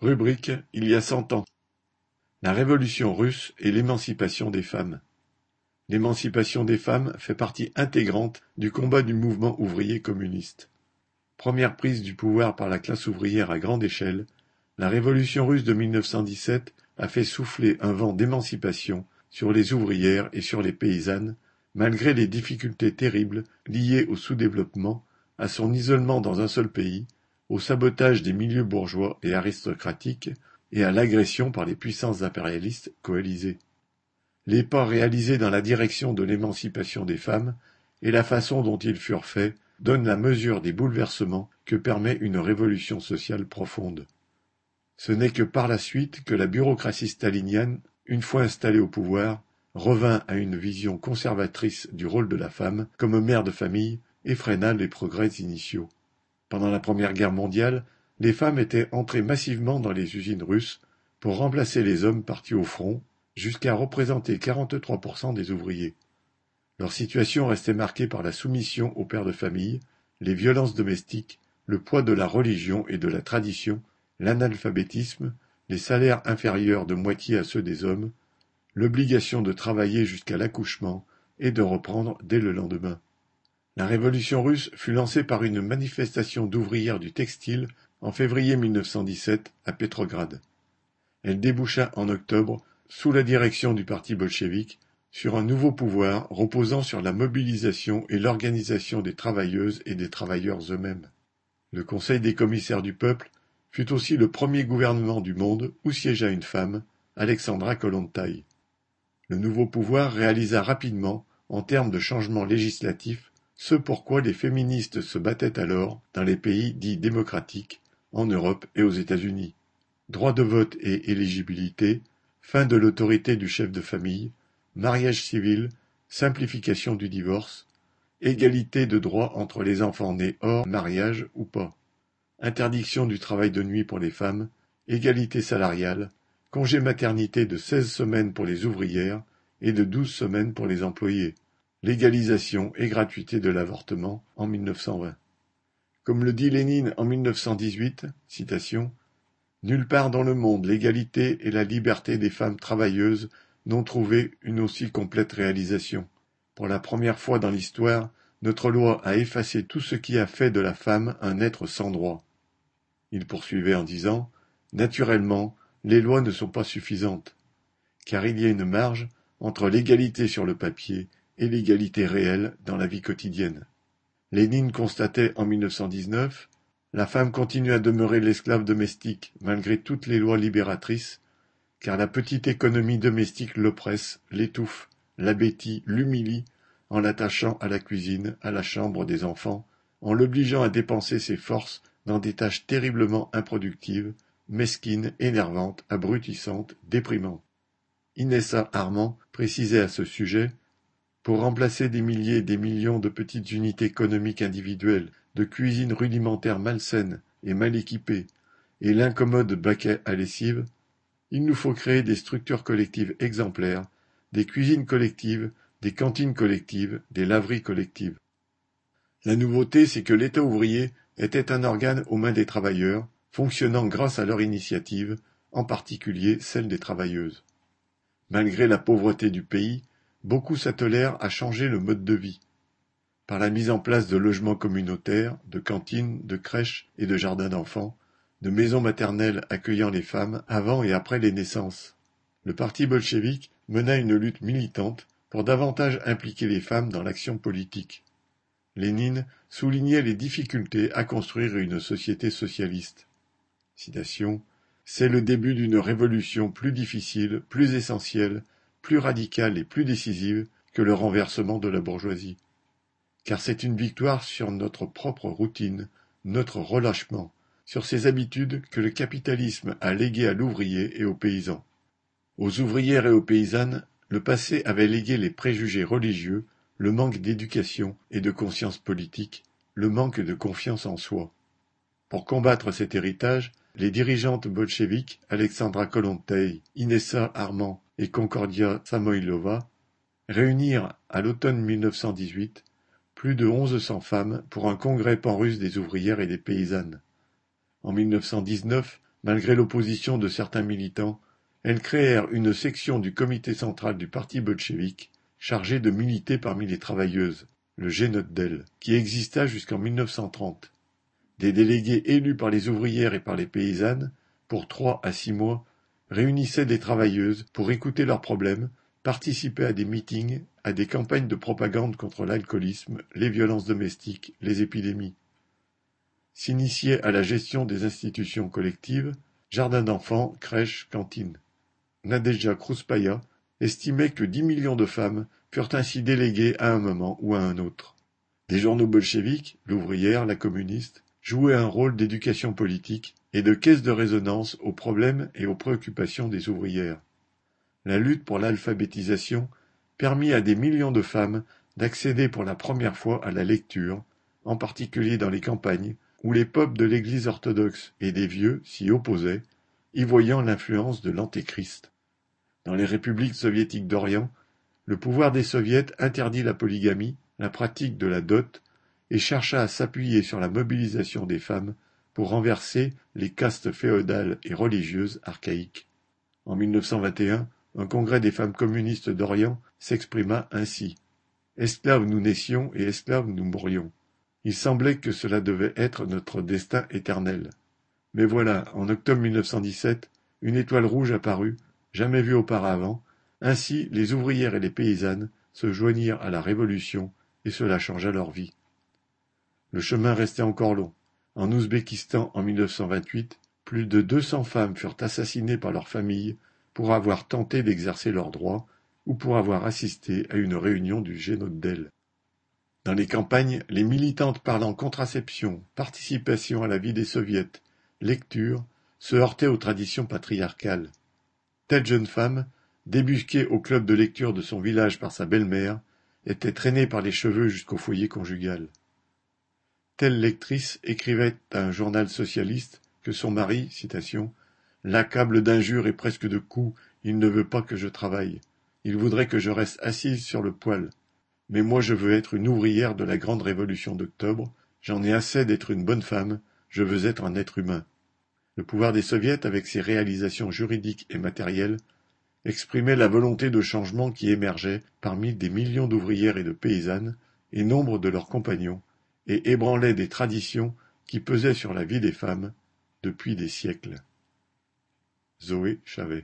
Rubrique Il y a cent ans. La Révolution russe et l'émancipation des femmes. L'émancipation des femmes fait partie intégrante du combat du mouvement ouvrier communiste. Première prise du pouvoir par la classe ouvrière à grande échelle, la Révolution russe de 1917 a fait souffler un vent d'émancipation sur les ouvrières et sur les paysannes, malgré les difficultés terribles liées au sous-développement, à son isolement dans un seul pays, au sabotage des milieux bourgeois et aristocratiques et à l'agression par les puissances impérialistes coalisées. Les pas réalisés dans la direction de l'émancipation des femmes et la façon dont ils furent faits donnent la mesure des bouleversements que permet une révolution sociale profonde. Ce n'est que par la suite que la bureaucratie stalinienne, une fois installée au pouvoir, revint à une vision conservatrice du rôle de la femme comme mère de famille et freina les progrès initiaux. Pendant la Première Guerre mondiale, les femmes étaient entrées massivement dans les usines russes pour remplacer les hommes partis au front, jusqu'à représenter 43% des ouvriers. Leur situation restait marquée par la soumission aux pères de famille, les violences domestiques, le poids de la religion et de la tradition, l'analphabétisme, les salaires inférieurs de moitié à ceux des hommes, l'obligation de travailler jusqu'à l'accouchement et de reprendre dès le lendemain. La Révolution russe fut lancée par une manifestation d'ouvrières du textile en février 1917 à Petrograd. Elle déboucha en octobre, sous la direction du parti bolchevique, sur un nouveau pouvoir reposant sur la mobilisation et l'organisation des travailleuses et des travailleurs eux-mêmes. Le Conseil des commissaires du peuple fut aussi le premier gouvernement du monde où siégea une femme, Alexandra Kollontai. Le nouveau pouvoir réalisa rapidement, en termes de changements législatifs, ce pourquoi les féministes se battaient alors dans les pays dits démocratiques, en Europe et aux États-Unis. Droit de vote et éligibilité, fin de l'autorité du chef de famille, mariage civil, simplification du divorce, égalité de droit entre les enfants nés hors mariage ou pas, interdiction du travail de nuit pour les femmes, égalité salariale, congé maternité de seize semaines pour les ouvrières et de douze semaines pour les employés. Légalisation et gratuité de l'avortement en 1920. Comme le dit Lénine en 1918, citation, Nulle part dans le monde l'égalité et la liberté des femmes travailleuses n'ont trouvé une aussi complète réalisation. Pour la première fois dans l'histoire, notre loi a effacé tout ce qui a fait de la femme un être sans droit. Il poursuivait en disant Naturellement, les lois ne sont pas suffisantes, car il y a une marge entre l'égalité sur le papier l'égalité réelle dans la vie quotidienne. Lénine constatait en 1919 La femme continue à demeurer l'esclave domestique malgré toutes les lois libératrices, car la petite économie domestique l'oppresse, l'étouffe, l'abétit, l'humilie, en l'attachant à la cuisine, à la chambre des enfants, en l'obligeant à dépenser ses forces dans des tâches terriblement improductives, mesquines, énervantes, abrutissantes, déprimantes. Inessa Armand précisait à ce sujet pour remplacer des milliers et des millions de petites unités économiques individuelles, de cuisines rudimentaires malsaines et mal équipées, et l'incommode baquet à lessive, il nous faut créer des structures collectives exemplaires, des cuisines collectives, des cantines collectives, des laveries collectives. La nouveauté, c'est que l'État ouvrier était un organe aux mains des travailleurs, fonctionnant grâce à leur initiative, en particulier celle des travailleuses. Malgré la pauvreté du pays, Beaucoup s'attelèrent à changer le mode de vie. Par la mise en place de logements communautaires, de cantines, de crèches et de jardins d'enfants, de maisons maternelles accueillant les femmes avant et après les naissances. Le parti bolchevique mena une lutte militante pour davantage impliquer les femmes dans l'action politique. Lénine soulignait les difficultés à construire une société socialiste. Citation C'est le début d'une révolution plus difficile, plus essentielle, plus radicale et plus décisive que le renversement de la bourgeoisie. Car c'est une victoire sur notre propre routine, notre relâchement, sur ces habitudes que le capitalisme a léguées à l'ouvrier et aux paysans. Aux ouvrières et aux paysannes, le passé avait légué les préjugés religieux, le manque d'éducation et de conscience politique, le manque de confiance en soi. Pour combattre cet héritage, les dirigeantes bolcheviques Alexandra Kollontai, Inessa Armand et Concordia Samoïlova réunirent à l'automne 1918 plus de onze cents femmes pour un congrès pan-russe des ouvrières et des paysannes. En 1919, Malgré l'opposition de certains militants, elles créèrent une section du comité central du parti bolchevique chargée de militer parmi les travailleuses, le Génotdel, qui exista jusqu'en 1930. Des délégués élus par les ouvrières et par les paysannes, pour trois à six mois, réunissaient des travailleuses pour écouter leurs problèmes, participer à des meetings, à des campagnes de propagande contre l'alcoolisme, les violences domestiques, les épidémies. S'initier à la gestion des institutions collectives, jardins d'enfants, crèches, cantines. Nadezhda Krouspaya estimait que dix millions de femmes furent ainsi déléguées à un moment ou à un autre. Des journaux bolcheviques, l'ouvrière, la communiste, jouaient un rôle d'éducation politique et de caisse de résonance aux problèmes et aux préoccupations des ouvrières. La lutte pour l'alphabétisation permit à des millions de femmes d'accéder pour la première fois à la lecture, en particulier dans les campagnes, où les peuples de l'Église orthodoxe et des vieux s'y opposaient, y voyant l'influence de l'Antéchrist. Dans les républiques soviétiques d'Orient, le pouvoir des soviets interdit la polygamie, la pratique de la dot, et chercha à s'appuyer sur la mobilisation des femmes pour renverser les castes féodales et religieuses archaïques. En 1921, un congrès des femmes communistes d'Orient s'exprima ainsi. Esclaves nous naissions et esclaves nous mourions. Il semblait que cela devait être notre destin éternel. Mais voilà, en octobre 1917, une étoile rouge apparut, jamais vue auparavant. Ainsi, les ouvrières et les paysannes se joignirent à la Révolution, et cela changea leur vie. Le chemin restait encore long. En Ouzbékistan, en 1928, plus de 200 femmes furent assassinées par leurs familles pour avoir tenté d'exercer leurs droits ou pour avoir assisté à une réunion du Génodel. Dans les campagnes, les militantes parlant contraception, participation à la vie des soviets, lecture, se heurtaient aux traditions patriarcales. Telle jeune femme, débusquée au club de lecture de son village par sa belle-mère, était traînée par les cheveux jusqu'au foyer conjugal. Telle lectrice écrivait à un journal socialiste que son mari, citation, l'accable d'injures et presque de coups, il ne veut pas que je travaille. Il voudrait que je reste assise sur le poêle. Mais moi je veux être une ouvrière de la grande révolution d'octobre, j'en ai assez d'être une bonne femme, je veux être un être humain. Le pouvoir des soviets, avec ses réalisations juridiques et matérielles, exprimait la volonté de changement qui émergeait parmi des millions d'ouvrières et de paysannes, et nombre de leurs compagnons, et ébranlait des traditions qui pesaient sur la vie des femmes depuis des siècles. Zoé Chavet